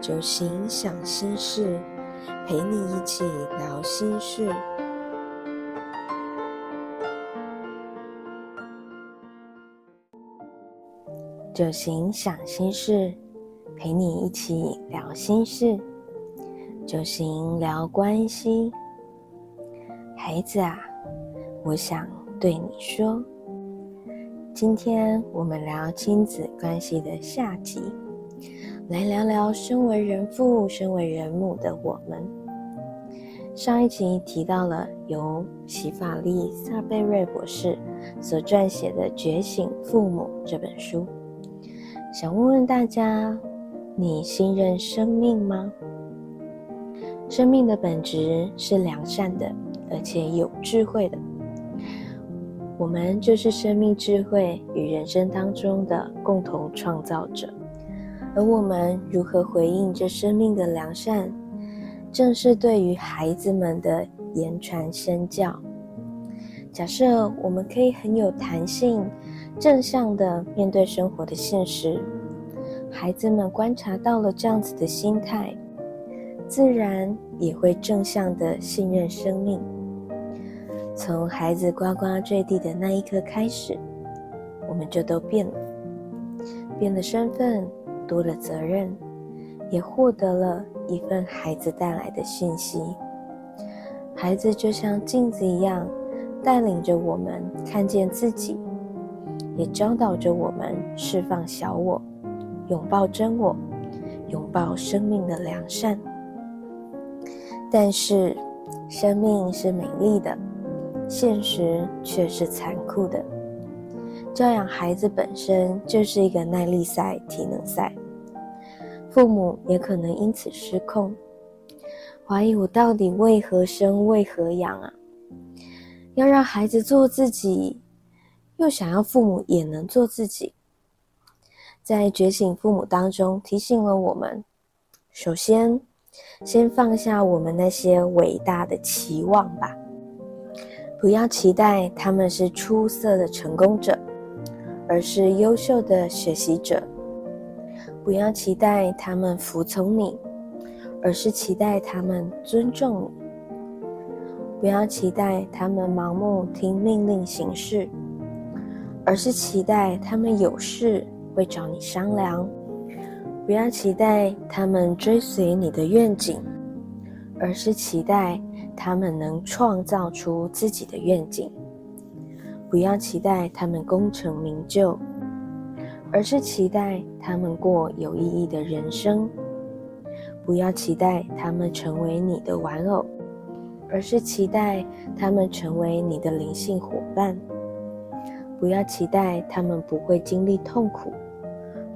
就行想心事，陪你一起聊心事。就行想心事，陪你一起聊心事。就行聊关系，孩子啊，我想对你说。今天我们聊亲子关系的下集，来聊聊身为人父、身为人母的我们。上一集提到了由喜法利萨贝瑞博士所撰写的《觉醒父母》这本书，想问问大家：你信任生命吗？生命的本质是良善的，而且有智慧的。我们就是生命智慧与人生当中的共同创造者，而我们如何回应这生命的良善，正是对于孩子们的言传身教。假设我们可以很有弹性、正向的面对生活的现实，孩子们观察到了这样子的心态，自然也会正向的信任生命。从孩子呱呱坠地的那一刻开始，我们就都变了，变了身份，多了责任，也获得了一份孩子带来的讯息。孩子就像镜子一样，带领着我们看见自己，也教导着我们释放小我，拥抱真我，拥抱生命的良善。但是，生命是美丽的。现实却是残酷的。教养孩子本身就是一个耐力赛、体能赛，父母也可能因此失控，怀疑我到底为何生、为何养啊？要让孩子做自己，又想要父母也能做自己。在觉醒父母当中，提醒了我们：首先，先放下我们那些伟大的期望吧。不要期待他们是出色的成功者，而是优秀的学习者。不要期待他们服从你，而是期待他们尊重你。不要期待他们盲目听命令行事，而是期待他们有事会找你商量。不要期待他们追随你的愿景，而是期待。他们能创造出自己的愿景，不要期待他们功成名就，而是期待他们过有意义的人生；不要期待他们成为你的玩偶，而是期待他们成为你的灵性伙伴；不要期待他们不会经历痛苦，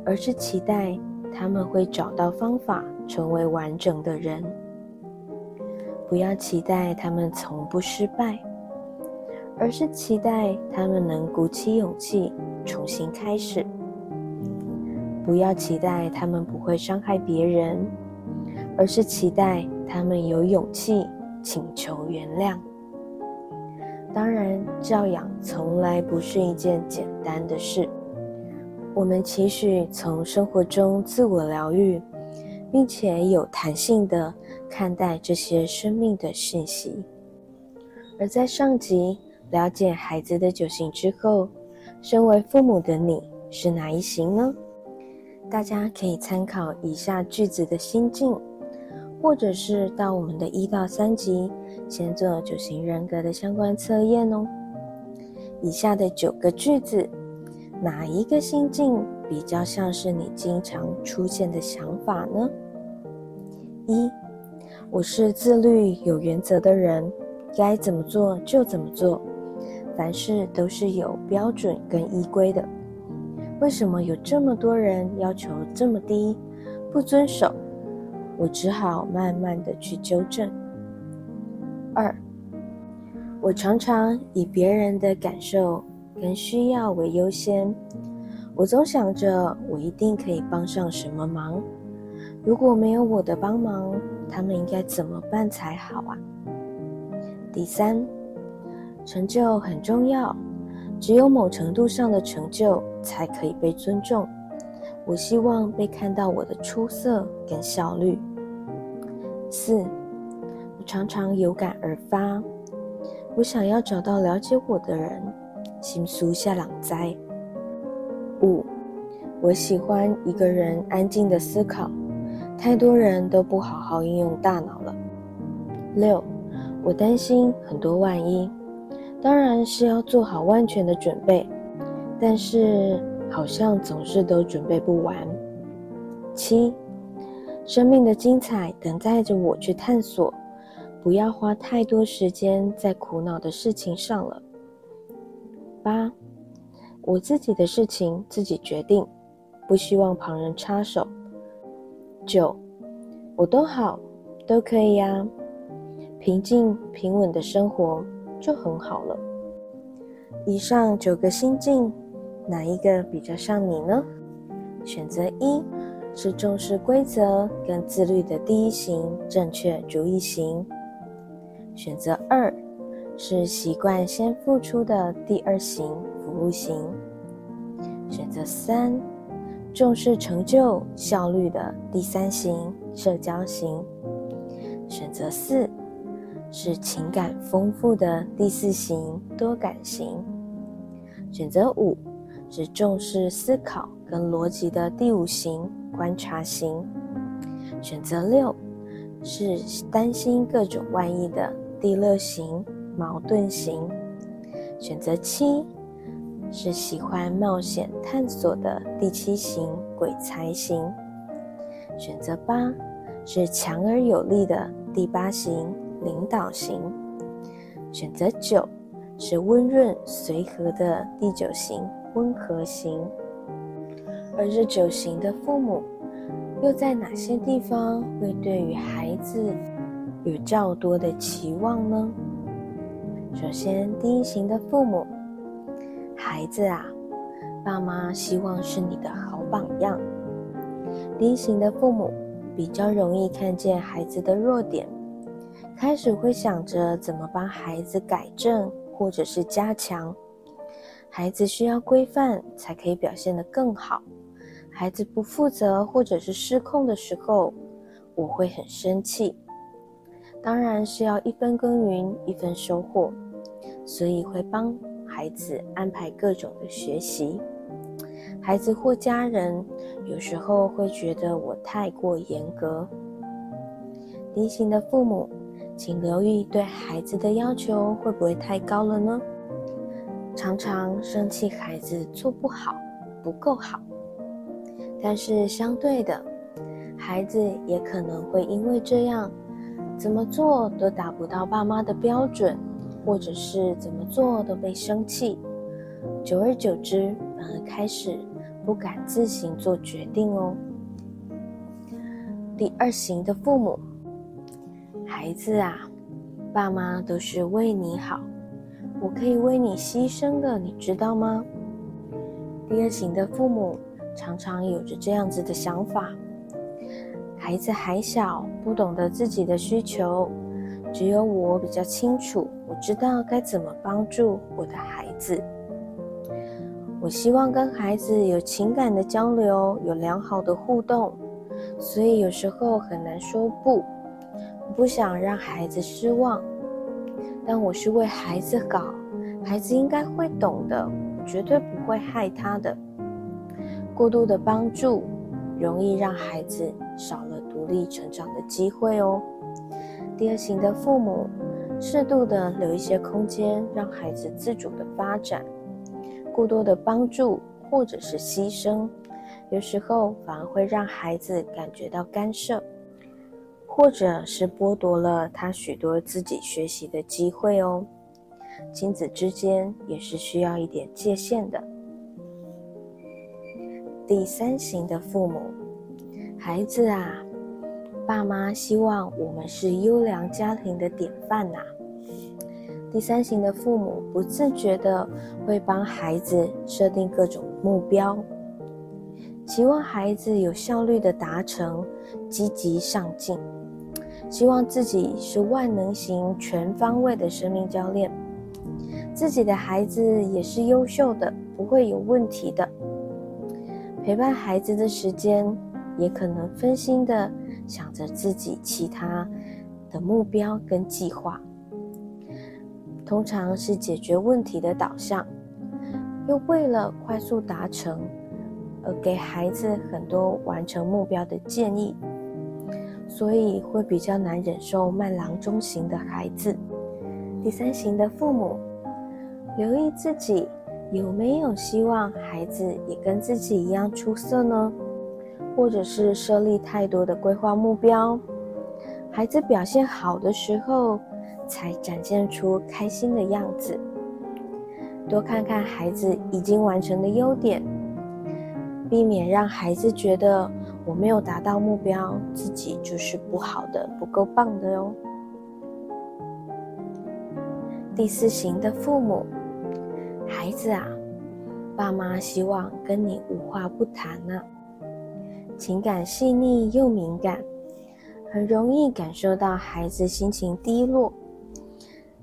而是期待他们会找到方法成为完整的人。不要期待他们从不失败，而是期待他们能鼓起勇气重新开始。不要期待他们不会伤害别人，而是期待他们有勇气请求原谅。当然，教养从来不是一件简单的事。我们期许从生活中自我疗愈，并且有弹性的。看待这些生命的讯息，而在上集了解孩子的九型之后，身为父母的你是哪一型呢？大家可以参考以下句子的心境，或者是到我们的一到三集先做九型人格的相关测验哦。以下的九个句子，哪一个心境比较像是你经常出现的想法呢？一。我是自律有原则的人，该怎么做就怎么做，凡事都是有标准跟依规的。为什么有这么多人要求这么低，不遵守？我只好慢慢的去纠正。二，我常常以别人的感受跟需要为优先，我总想着我一定可以帮上什么忙，如果没有我的帮忙。他们应该怎么办才好啊？第三，成就很重要，只有某程度上的成就才可以被尊重，我希望被看到我的出色跟效率。四，我常常有感而发，我想要找到了解我的人，心苏下朗灾。五，我喜欢一个人安静的思考，太多人都不好好运用大脑了。六，我担心很多万一，当然是要做好万全的准备，但是好像总是都准备不完。七，生命的精彩等待着我去探索，不要花太多时间在苦恼的事情上了。八。我自己的事情自己决定，不希望旁人插手。九，我都好，都可以呀，平静平稳的生活就很好了。以上九个心境，哪一个比较像你呢？选择一是重视规则跟自律的第一型正确主义型，选择二是习惯先付出的第二型。服务型，选择三，重视成就效率的第三型社交型，选择四，是情感丰富的第四型多感型，选择五，是重视思考跟逻辑的第五型观察型，选择六，是担心各种万一的第六型矛盾型，选择七。是喜欢冒险探索的第七型鬼才型，选择八是强而有力的第八型领导型，选择九是温润随和的第九型温和型。而这九型的父母，又在哪些地方会对于孩子有较多的期望呢？首先，第一型的父母。孩子啊，爸妈希望是你的好榜样。第一型的父母比较容易看见孩子的弱点，开始会想着怎么帮孩子改正或者是加强。孩子需要规范才可以表现得更好。孩子不负责或者是失控的时候，我会很生气。当然是要一分耕耘一分收获，所以会帮。孩子安排各种的学习，孩子或家人有时候会觉得我太过严格。低型的父母，请留意对孩子的要求会不会太高了呢？常常生气孩子做不好、不够好，但是相对的，孩子也可能会因为这样，怎么做都达不到爸妈的标准。或者是怎么做都被生气，久而久之，反而开始不敢自行做决定哦。第二型的父母，孩子啊，爸妈都是为你好，我可以为你牺牲的，你知道吗？第二型的父母常常有着这样子的想法：孩子还小，不懂得自己的需求。只有我比较清楚，我知道该怎么帮助我的孩子。我希望跟孩子有情感的交流，有良好的互动，所以有时候很难说不。不想让孩子失望，但我是为孩子好，孩子应该会懂的，绝对不会害他的。过度的帮助，容易让孩子少了独立成长的机会哦。第二型的父母，适度的留一些空间，让孩子自主的发展。过多的帮助或者是牺牲，有时候反而会让孩子感觉到干涉，或者是剥夺了他许多自己学习的机会哦。亲子之间也是需要一点界限的。第三型的父母，孩子啊。爸妈希望我们是优良家庭的典范呐。第三型的父母不自觉的会帮孩子设定各种目标，期望孩子有效率的达成，积极上进，希望自己是万能型、全方位的生命教练，自己的孩子也是优秀的，不会有问题的。陪伴孩子的时间，也可能分心的想着自己其他的目标跟计划。通常是解决问题的导向，又为了快速达成而给孩子很多完成目标的建议，所以会比较难忍受慢郎中型的孩子。第三型的父母，留意自己有没有希望孩子也跟自己一样出色呢？或者是设立太多的规划目标，孩子表现好的时候。才展现出开心的样子。多看看孩子已经完成的优点，避免让孩子觉得我没有达到目标，自己就是不好的、不够棒的哦。第四型的父母，孩子啊，爸妈希望跟你无话不谈呢，情感细腻又敏感，很容易感受到孩子心情低落。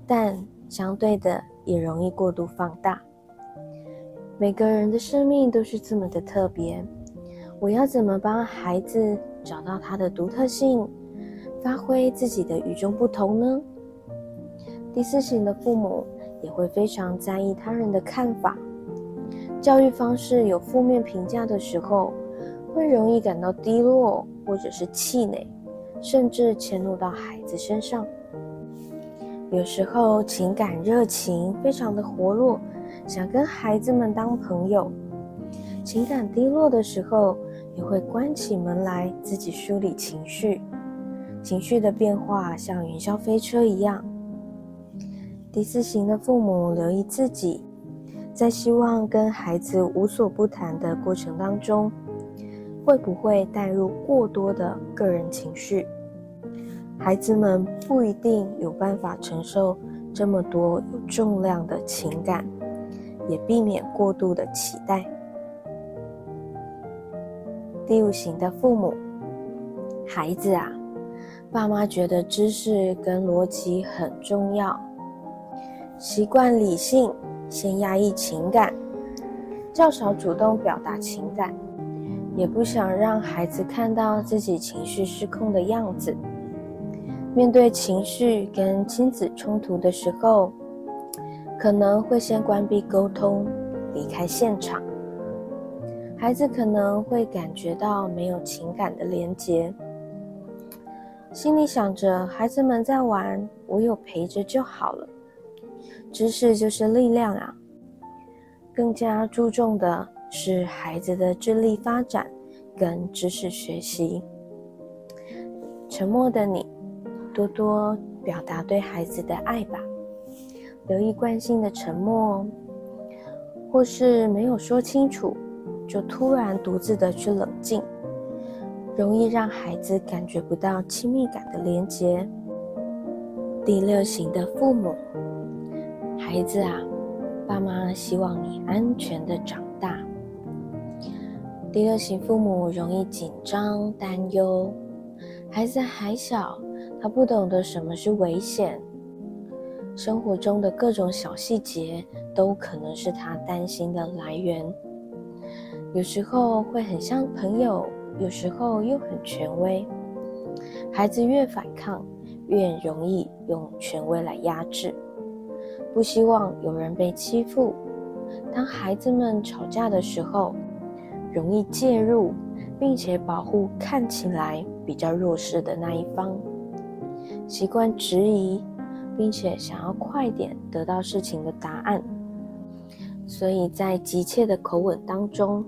但相对的，也容易过度放大。每个人的生命都是这么的特别，我要怎么帮孩子找到他的独特性，发挥自己的与众不同呢？第四型的父母也会非常在意他人的看法，教育方式有负面评价的时候，会容易感到低落或者是气馁，甚至迁怒到孩子身上。有时候情感热情非常的活络，想跟孩子们当朋友；情感低落的时候，也会关起门来自己梳理情绪。情绪的变化像云霄飞车一样。第四型的父母留意自己，在希望跟孩子无所不谈的过程当中，会不会带入过多的个人情绪？孩子们不一定有办法承受这么多有重量的情感，也避免过度的期待。第五型的父母，孩子啊，爸妈觉得知识跟逻辑很重要，习惯理性，先压抑情感，较少主动表达情感，也不想让孩子看到自己情绪失控的样子。面对情绪跟亲子冲突的时候，可能会先关闭沟通，离开现场。孩子可能会感觉到没有情感的连结，心里想着孩子们在玩，我有陪着就好了。知识就是力量啊！更加注重的是孩子的智力发展跟知识学习。沉默的你。多多表达对孩子的爱吧，留意惯性的沉默，或是没有说清楚，就突然独自的去冷静，容易让孩子感觉不到亲密感的连结。第六型的父母，孩子啊，爸妈希望你安全的长大。第六型父母容易紧张担忧，孩子还小。他不懂得什么是危险，生活中的各种小细节都可能是他担心的来源。有时候会很像朋友，有时候又很权威。孩子越反抗，越容易用权威来压制，不希望有人被欺负。当孩子们吵架的时候，容易介入，并且保护看起来比较弱势的那一方。习惯质疑，并且想要快点得到事情的答案，所以在急切的口吻当中，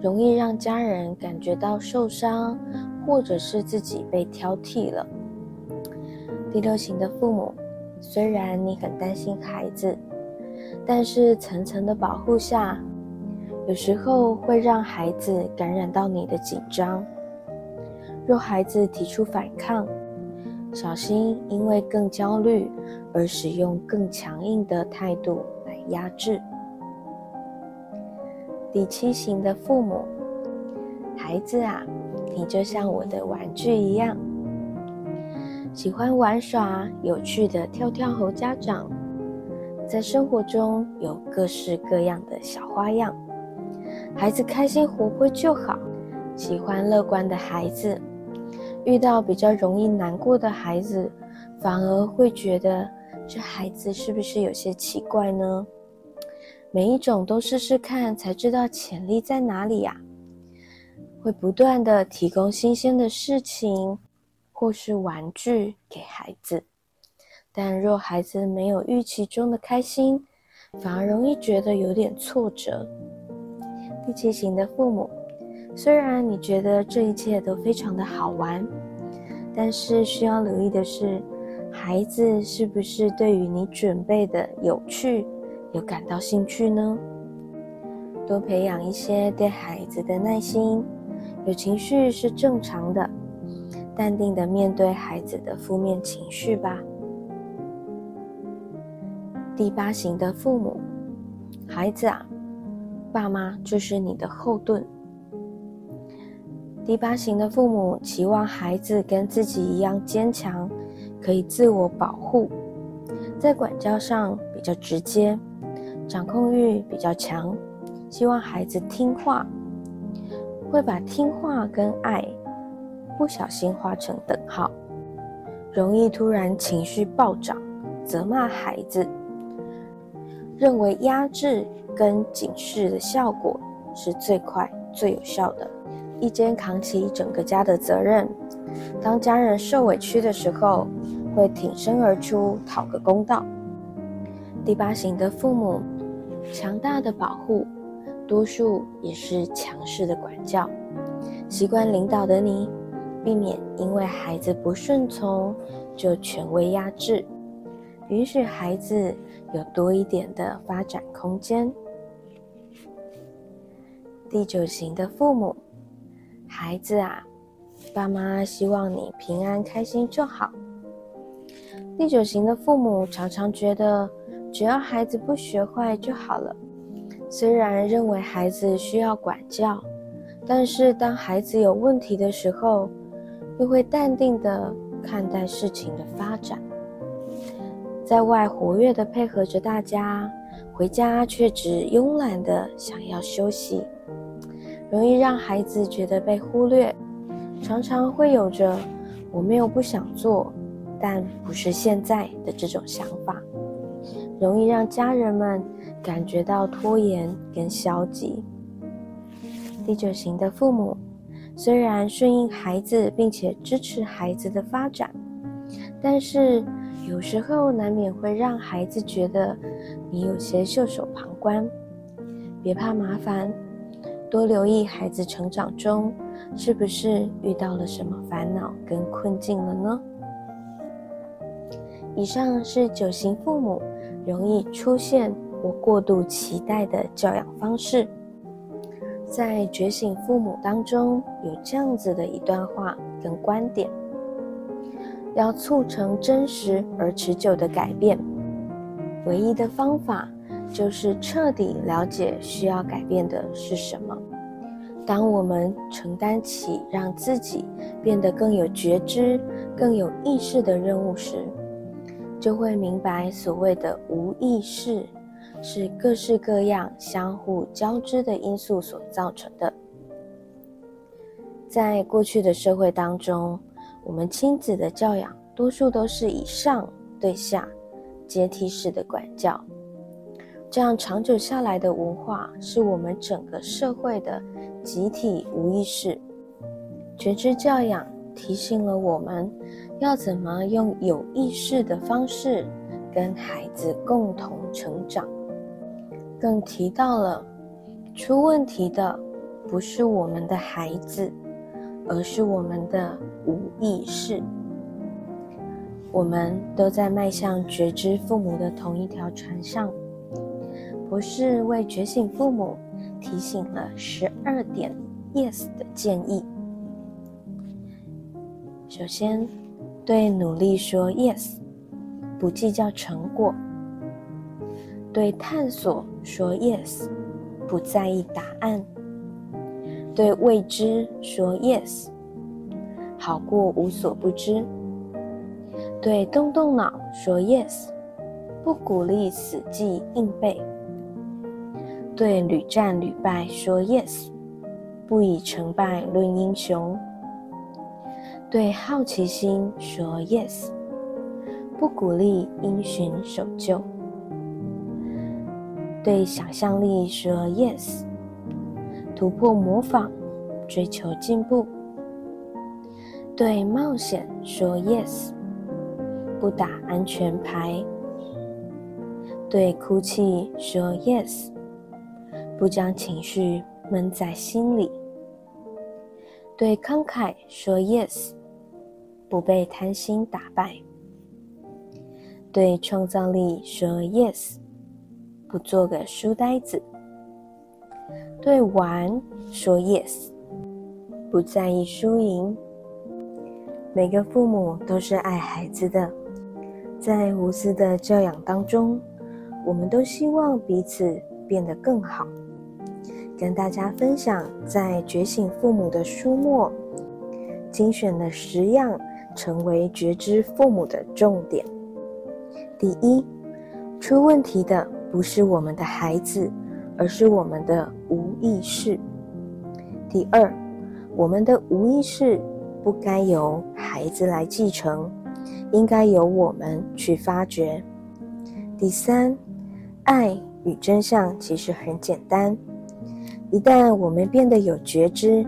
容易让家人感觉到受伤，或者是自己被挑剔了。第六型的父母，虽然你很担心孩子，但是层层的保护下，有时候会让孩子感染到你的紧张。若孩子提出反抗，小心，因为更焦虑而使用更强硬的态度来压制。第七型的父母，孩子啊，你就像我的玩具一样，喜欢玩耍有趣的跳跳猴家长，在生活中有各式各样的小花样，孩子开心活泼就好，喜欢乐观的孩子，遇到比较容易难过的孩子，反而会觉得这孩子是不是有些奇怪呢？每一种都试试看，才知道潜力在哪里呀。会不断的提供新鲜的事情，或是玩具给孩子。但若孩子没有预期中的开心，反而容易觉得有点挫折。第七型的父母，虽然你觉得这一切都非常的好玩，但是需要留意的是，孩子是不是对于你准备的有趣有感到兴趣呢？多培养一些对孩子的耐心，有情绪是正常的，淡定的面对孩子的负面情绪吧。第八型的父母，孩子啊，爸妈就是你的后盾。第八型的父母期望孩子跟自己一样坚强，可以自我保护，在管教上比较直接，掌控欲比较强，希望孩子听话，会把听话跟爱不小心画成等号，容易突然情绪暴涨，责骂孩子。认为压制跟警示的效果是最快最有效的，一肩扛起整个家的责任。当家人受委屈的时候，会挺身而出讨个公道。第八型的父母，强大的保护，多数也是强势的管教。习惯领导的你，避免因为孩子不顺从就权威压制，允许孩子。有多一点的发展空间。第九型的父母，孩子啊，爸妈希望你平安开心就好。第九型的父母常常觉得，只要孩子不学坏就好了。虽然认为孩子需要管教，但是当孩子有问题的时候，又会淡定的看待事情的发展。在外活跃的配合着大家，回家却只慵懒的想要休息，容易让孩子觉得被忽略，常常会有着“我没有不想做，但不是现在”的这种想法，容易让家人们感觉到拖延跟消极。第九型的父母虽然顺应孩子，并且支持孩子的发展，但是。有时候难免会让孩子觉得你有些袖手旁观，别怕麻烦，多留意孩子成长中是不是遇到了什么烦恼跟困境了呢？以上是九型父母容易出现或过度期待的教养方式，在觉醒父母当中有这样子的一段话跟观点。要促成真实而持久的改变，唯一的方法就是彻底了解需要改变的是什么。当我们承担起让自己变得更有觉知、更有意识的任务时，就会明白所谓的无意识是各式各样相互交织的因素所造成的。在过去的社会当中。我们亲子的教养，多数都是以上对下阶梯式的管教，这样长久下来的文化，是我们整个社会的集体无意识。觉知教养提醒了我们，要怎么用有意识的方式跟孩子共同成长，更提到了出问题的不是我们的孩子。而是我们的无意识，我们都在迈向觉知父母的同一条船上。博士为觉醒父母提醒了十二点 yes 的建议。首先，对努力说 yes，不计较成果；对探索说 yes，不在意答案。对未知说 yes，好过无所不知；对动动脑说 yes，不鼓励死记硬背；对屡战屡败说 yes，不以成败论英雄；对好奇心说 yes，不鼓励因循守旧；对想象力说 yes，突破模仿，追求进步；对冒险说 yes，不打安全牌。对哭泣说 yes，不将情绪闷在心里；对慷慨说 yes，不被贪心打败；对创造力说 yes，不做个书呆子；对玩说 yes，不在意输赢。每个父母都是爱孩子的，在无私的教养当中。我们都希望彼此变得更好。跟大家分享，在觉醒父母的书末精选的十样成为觉知父母的重点。第一，出问题的不是我们的孩子，而是我们的无意识。第二，我们的无意识不该由孩子来继承，应该由我们去发掘。第三。爱与真相其实很简单，一旦我们变得有觉知，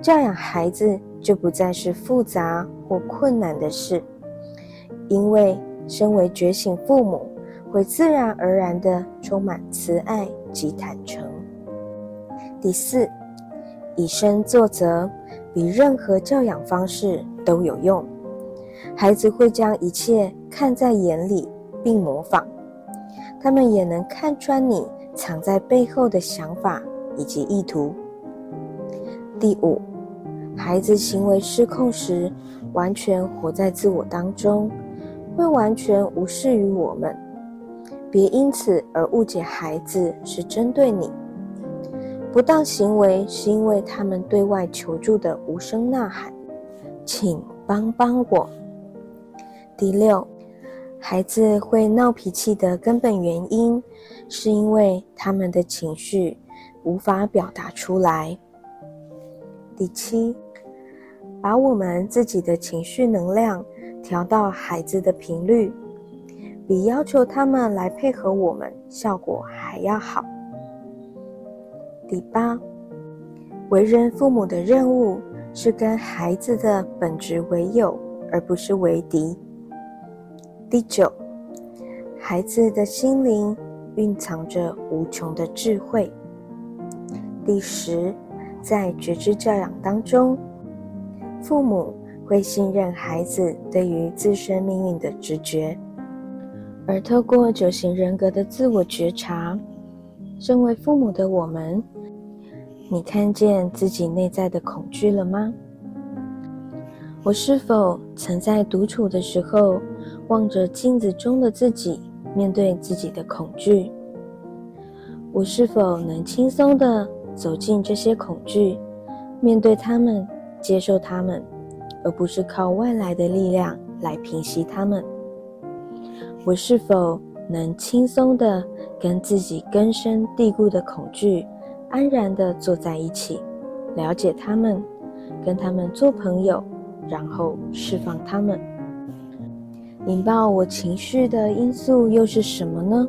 教养孩子就不再是复杂或困难的事，因为身为觉醒父母，会自然而然的充满慈爱及坦诚。第四，以身作则，比任何教养方式都有用，孩子会将一切看在眼里并模仿。他们也能看穿你藏在背后的想法以及意图。第五，孩子行为失控时，完全活在自我当中，会完全无视于我们。别因此而误解孩子是针对你。不当行为是因为他们对外求助的无声呐喊，请帮帮我。第六。孩子会闹脾气的根本原因，是因为他们的情绪无法表达出来。第七，把我们自己的情绪能量调到孩子的频率，比要求他们来配合我们效果还要好。第八，为人父母的任务是跟孩子的本质为友，而不是为敌。第九，孩子的心灵蕴藏着无穷的智慧。第十，在觉知教养当中，父母会信任孩子对于自身命运的直觉，而透过九型人格的自我觉察，身为父母的我们，你看见自己内在的恐惧了吗？我是否曾在独处的时候，望着镜子中的自己，面对自己的恐惧？我是否能轻松的走进这些恐惧，面对他们，接受他们，而不是靠外来的力量来平息他们？我是否能轻松的跟自己根深蒂固的恐惧，安然的坐在一起，了解他们，跟他们做朋友？然后释放他们，引爆我情绪的因素又是什么呢？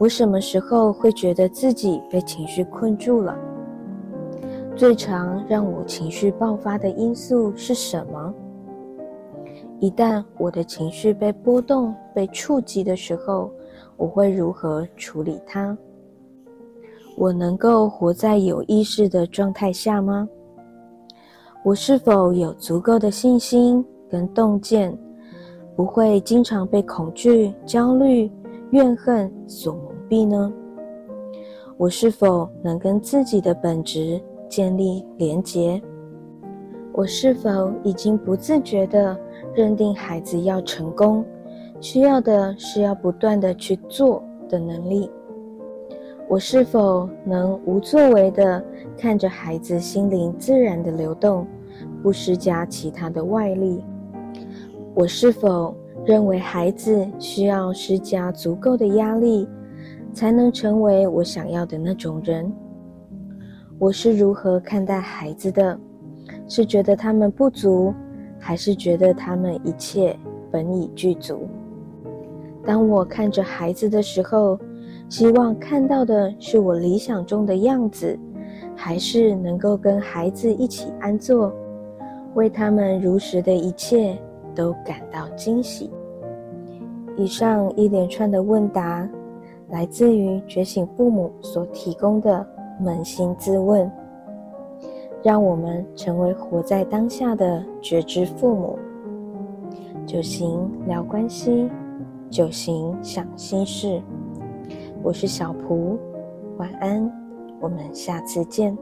我什么时候会觉得自己被情绪困住了？最常让我情绪爆发的因素是什么？一旦我的情绪被波动、被触及的时候，我会如何处理它？我能够活在有意识的状态下吗？我是否有足够的信心跟洞见，不会经常被恐惧、焦虑、怨恨所蒙蔽呢？我是否能跟自己的本质建立连结？我是否已经不自觉地认定孩子要成功，需要的是要不断的去做的能力？我是否能无作为的看着孩子心灵自然的流动，不施加其他的外力？我是否认为孩子需要施加足够的压力，才能成为我想要的那种人。我是如何看待孩子的？是觉得他们不足，还是觉得他们一切本已具足？当我看着孩子的时候，希望看到的是我理想中的样子，还是能够跟孩子一起安坐，为他们如实的一切都感到惊喜？以上一连串的问答，来自于觉醒父母所提供的。扪心自问，让我们成为活在当下的觉知父母。九行聊关系，九行想心事。我是小蒲，晚安，我们下次见。